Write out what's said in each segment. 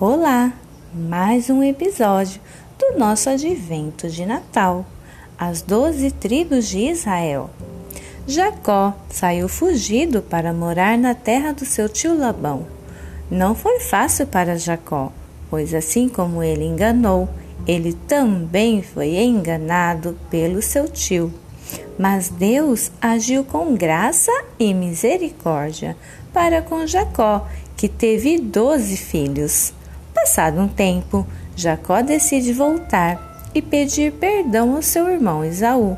Olá, mais um episódio do nosso advento de Natal, as doze tribos de Israel. Jacó saiu fugido para morar na terra do seu tio Labão. Não foi fácil para Jacó, pois assim como ele enganou, ele também foi enganado pelo seu tio. Mas Deus agiu com graça e misericórdia para com Jacó, que teve doze filhos. Passado um tempo, Jacó decide voltar e pedir perdão ao seu irmão Esaú.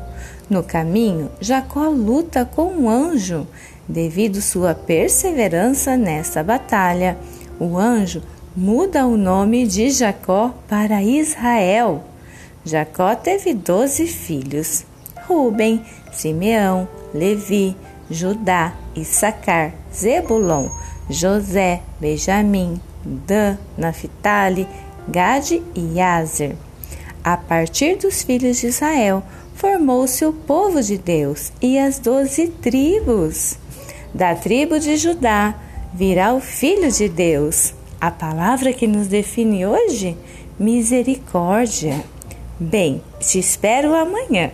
No caminho, Jacó luta com um anjo. Devido sua perseverança nessa batalha, o anjo muda o nome de Jacó para Israel. Jacó teve doze filhos: Ruben, Simeão, Levi, Judá, Issacar, Zebulon, José, Benjamim, Dan, Naphtali, Gade e Azer. A partir dos filhos de Israel, formou-se o povo de Deus e as doze tribos. Da tribo de Judá virá o Filho de Deus. A palavra que nos define hoje? Misericórdia. Bem, te espero amanhã.